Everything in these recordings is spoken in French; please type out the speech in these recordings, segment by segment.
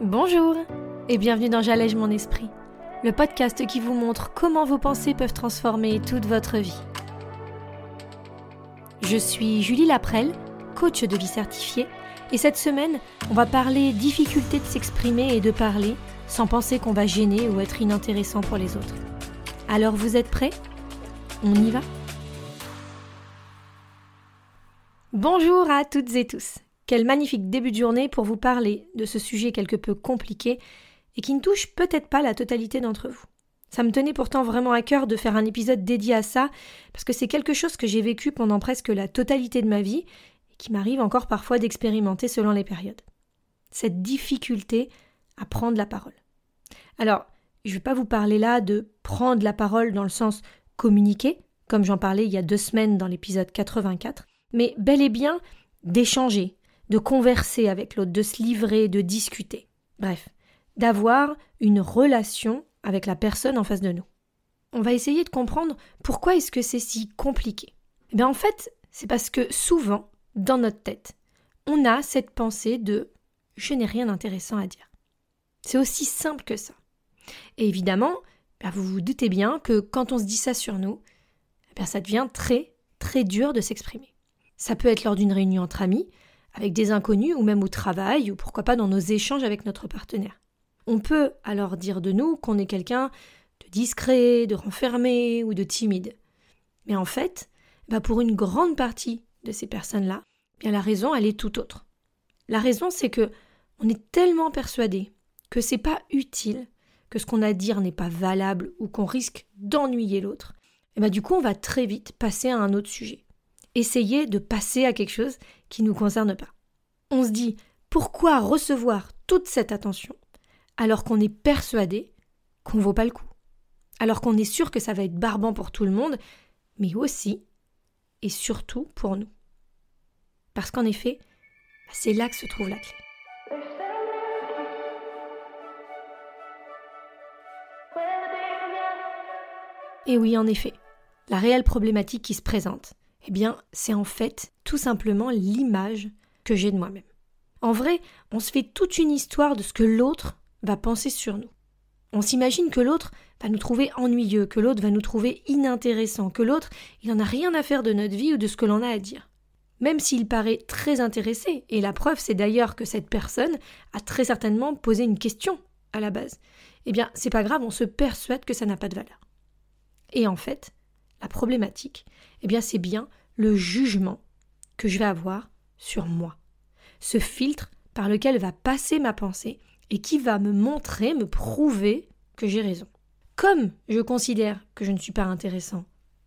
Bonjour et bienvenue dans J'allège mon esprit, le podcast qui vous montre comment vos pensées peuvent transformer toute votre vie. Je suis Julie Laprelle, coach de vie certifiée, et cette semaine, on va parler difficulté de s'exprimer et de parler sans penser qu'on va gêner ou être inintéressant pour les autres. Alors vous êtes prêts? On y va? Bonjour à toutes et tous. Quel magnifique début de journée pour vous parler de ce sujet quelque peu compliqué et qui ne touche peut-être pas la totalité d'entre vous. Ça me tenait pourtant vraiment à cœur de faire un épisode dédié à ça, parce que c'est quelque chose que j'ai vécu pendant presque la totalité de ma vie et qui m'arrive encore parfois d'expérimenter selon les périodes. Cette difficulté à prendre la parole. Alors, je ne vais pas vous parler là de prendre la parole dans le sens communiquer, comme j'en parlais il y a deux semaines dans l'épisode 84, mais bel et bien d'échanger, de converser avec l'autre, de se livrer, de discuter. Bref, d'avoir une relation avec la personne en face de nous. On va essayer de comprendre pourquoi est-ce que c'est si compliqué. Eh bien en fait, c'est parce que souvent, dans notre tête, on a cette pensée de je n'ai rien d'intéressant à dire. C'est aussi simple que ça. Et évidemment, bah, vous vous doutez bien que quand on se dit ça sur nous, eh ça devient très, très dur de s'exprimer. Ça peut être lors d'une réunion entre amis, avec des inconnus ou même au travail, ou pourquoi pas dans nos échanges avec notre partenaire. On peut alors dire de nous qu'on est quelqu'un de discret, de renfermé ou de timide. Mais en fait, bah pour une grande partie de ces personnes-là, bien la raison elle est tout autre. La raison c'est que on est tellement persuadé que c'est pas utile, que ce qu'on a à dire n'est pas valable ou qu'on risque d'ennuyer l'autre. Et bah du coup on va très vite passer à un autre sujet essayer de passer à quelque chose qui ne nous concerne pas. On se dit pourquoi recevoir toute cette attention alors qu'on est persuadé qu'on ne vaut pas le coup, alors qu'on est sûr que ça va être barbant pour tout le monde, mais aussi et surtout pour nous. Parce qu'en effet, c'est là que se trouve la clé. Et oui, en effet, la réelle problématique qui se présente, eh bien, c'est en fait tout simplement l'image que j'ai de moi-même. En vrai, on se fait toute une histoire de ce que l'autre va penser sur nous. On s'imagine que l'autre va nous trouver ennuyeux, que l'autre va nous trouver inintéressant, que l'autre, il n'en a rien à faire de notre vie ou de ce que l'on a à dire. Même s'il paraît très intéressé, et la preuve c'est d'ailleurs que cette personne a très certainement posé une question à la base. Eh bien, c'est pas grave, on se persuade que ça n'a pas de valeur. Et en fait, la problématique, eh bien, c'est bien le jugement que je vais avoir sur moi. Ce filtre par lequel va passer ma pensée et qui va me montrer, me prouver que j'ai raison. Comme je considère que je ne suis pas intéressant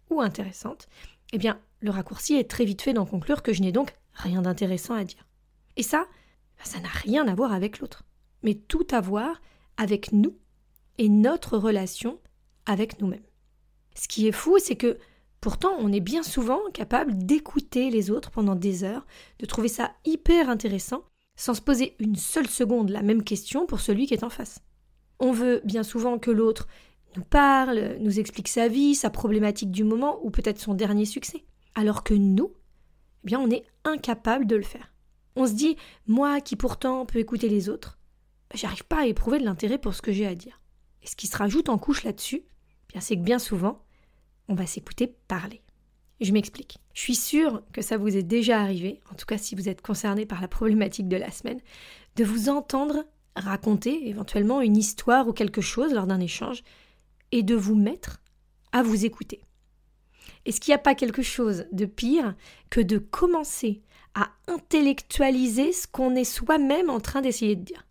ou intéressante, eh bien, le raccourci est très vite fait d'en conclure que je n'ai donc rien d'intéressant à dire. Et ça, ça n'a rien à voir avec l'autre, mais tout à voir avec nous et notre relation avec nous-mêmes. Ce qui est fou, c'est que pourtant on est bien souvent capable d'écouter les autres pendant des heures, de trouver ça hyper intéressant, sans se poser une seule seconde la même question pour celui qui est en face. On veut bien souvent que l'autre nous parle, nous explique sa vie, sa problématique du moment ou peut-être son dernier succès. Alors que nous, eh bien on est incapable de le faire. On se dit, moi qui pourtant peux écouter les autres, j'arrive pas à éprouver de l'intérêt pour ce que j'ai à dire. Et ce qui se rajoute en couche là-dessus, c'est que bien souvent, on va s'écouter parler. Je m'explique. Je suis sûre que ça vous est déjà arrivé, en tout cas si vous êtes concerné par la problématique de la semaine, de vous entendre raconter éventuellement une histoire ou quelque chose lors d'un échange et de vous mettre à vous écouter. Est-ce qu'il n'y a pas quelque chose de pire que de commencer à intellectualiser ce qu'on est soi-même en train d'essayer de dire?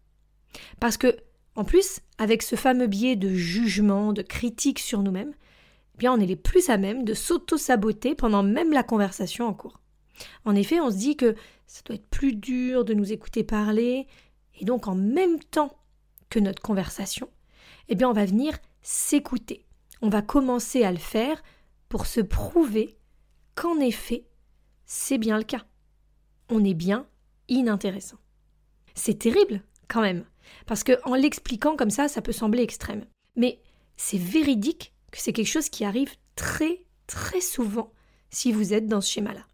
Parce que en plus, avec ce fameux biais de jugement, de critique sur nous-mêmes, eh bien on est les plus à même de s'auto-saboter pendant même la conversation en cours. En effet, on se dit que ça doit être plus dur de nous écouter parler, et donc en même temps que notre conversation, eh bien on va venir s'écouter. On va commencer à le faire pour se prouver qu'en effet, c'est bien le cas. On est bien inintéressant. C'est terrible quand même. Parce que en l'expliquant comme ça, ça peut sembler extrême. Mais c'est véridique que c'est quelque chose qui arrive très, très souvent si vous êtes dans ce schéma-là.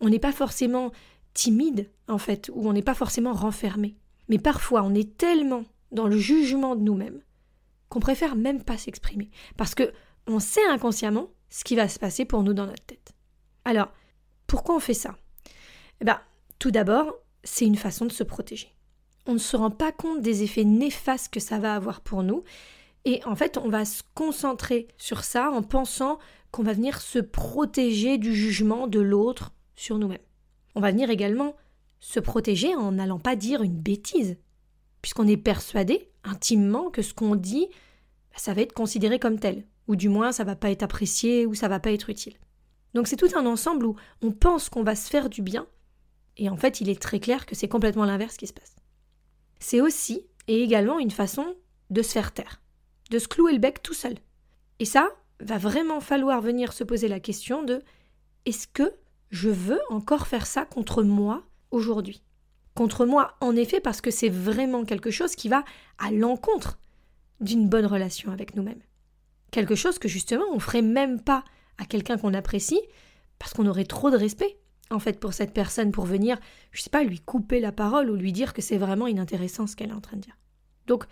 On n'est pas forcément timide, en fait, ou on n'est pas forcément renfermé. Mais parfois, on est tellement dans le jugement de nous-mêmes qu'on préfère même pas s'exprimer. Parce que on sait inconsciemment ce qui va se passer pour nous dans notre tête. Alors, pourquoi on fait ça? Eh bien, tout d'abord, c'est une façon de se protéger. On ne se rend pas compte des effets néfastes que ça va avoir pour nous. Et en fait, on va se concentrer sur ça en pensant qu'on va venir se protéger du jugement de l'autre sur nous-mêmes. On va venir également se protéger en n'allant pas dire une bêtise, puisqu'on est persuadé intimement que ce qu'on dit, ça va être considéré comme tel, ou du moins ça va pas être apprécié ou ça va pas être utile. Donc c'est tout un ensemble où on pense qu'on va se faire du bien, et en fait il est très clair que c'est complètement l'inverse qui se passe. C'est aussi et également une façon de se faire taire, de se clouer le bec tout seul. Et ça, va vraiment falloir venir se poser la question de est-ce que je veux encore faire ça contre moi aujourd'hui? Contre moi, en effet, parce que c'est vraiment quelque chose qui va à l'encontre d'une bonne relation avec nous-mêmes. Quelque chose que justement on ferait même pas à quelqu'un qu'on apprécie parce qu'on aurait trop de respect en fait pour cette personne pour venir, je sais pas, lui couper la parole ou lui dire que c'est vraiment inintéressant ce qu'elle est en train de dire. Donc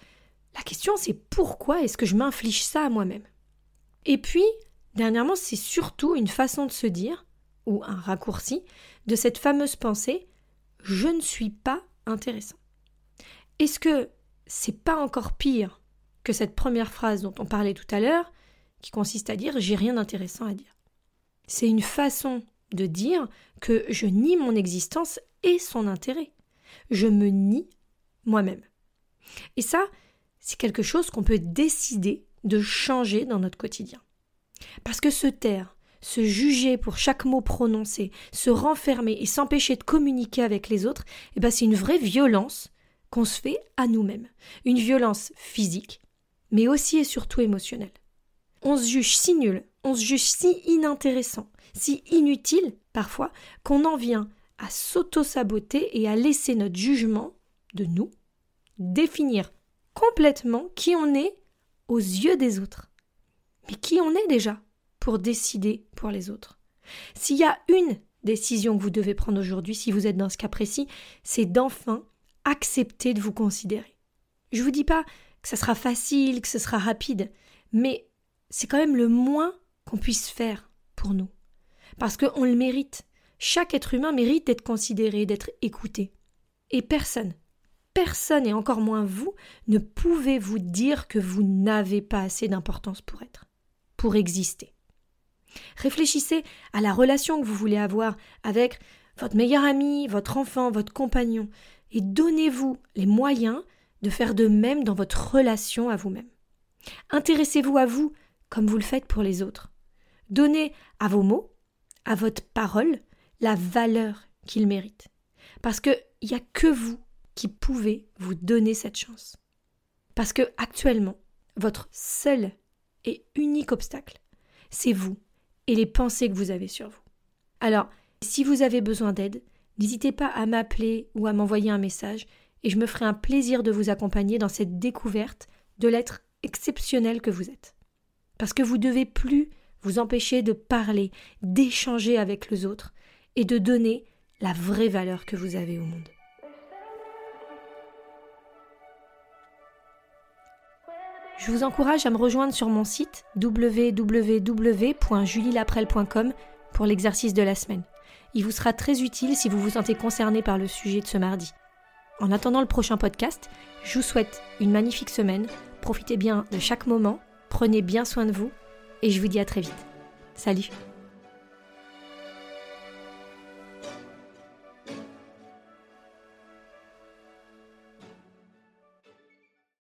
la question c'est pourquoi est-ce que je m'inflige ça à moi-même? Et puis, dernièrement, c'est surtout une façon de se dire ou un raccourci de cette fameuse pensée je ne suis pas intéressant. Est-ce que c'est pas encore pire que cette première phrase dont on parlait tout à l'heure, qui consiste à dire j'ai rien d'intéressant à dire? C'est une façon de dire que je nie mon existence et son intérêt. Je me nie moi-même. Et ça, c'est quelque chose qu'on peut décider de changer dans notre quotidien. Parce que se taire, se juger pour chaque mot prononcé, se renfermer et s'empêcher de communiquer avec les autres, eh ben c'est une vraie violence qu'on se fait à nous-mêmes. Une violence physique, mais aussi et surtout émotionnelle. On se juge si nul, on se juge si inintéressant, si inutile parfois, qu'on en vient à s'auto-saboter et à laisser notre jugement de nous définir complètement qui on est aux yeux des autres. Mais qui on est déjà pour décider pour les autres? S'il y a une décision que vous devez prendre aujourd'hui, si vous êtes dans ce cas précis, c'est d'enfin accepter de vous considérer. Je ne vous dis pas que ça sera facile, que ce sera rapide, mais c'est quand même le moins qu'on puisse faire pour nous. Parce qu'on le mérite. Chaque être humain mérite d'être considéré, d'être écouté. Et personne, personne et encore moins vous, ne pouvez vous dire que vous n'avez pas assez d'importance pour être, pour exister. Réfléchissez à la relation que vous voulez avoir avec votre meilleur ami, votre enfant, votre compagnon, et donnez-vous les moyens de faire de même dans votre relation à vous-même. Intéressez-vous à vous comme vous le faites pour les autres. Donnez à vos mots, à votre parole, la valeur qu'ils méritent. Parce qu'il n'y a que vous qui pouvez vous donner cette chance. Parce que actuellement, votre seul et unique obstacle, c'est vous et les pensées que vous avez sur vous. Alors, si vous avez besoin d'aide, n'hésitez pas à m'appeler ou à m'envoyer un message et je me ferai un plaisir de vous accompagner dans cette découverte de l'être exceptionnel que vous êtes. Parce que vous devez plus vous empêcher de parler, d'échanger avec les autres et de donner la vraie valeur que vous avez au monde. Je vous encourage à me rejoindre sur mon site www.julielaprel.com pour l'exercice de la semaine. Il vous sera très utile si vous vous sentez concerné par le sujet de ce mardi. En attendant le prochain podcast, je vous souhaite une magnifique semaine, profitez bien de chaque moment, prenez bien soin de vous et je vous dis à très vite. Salut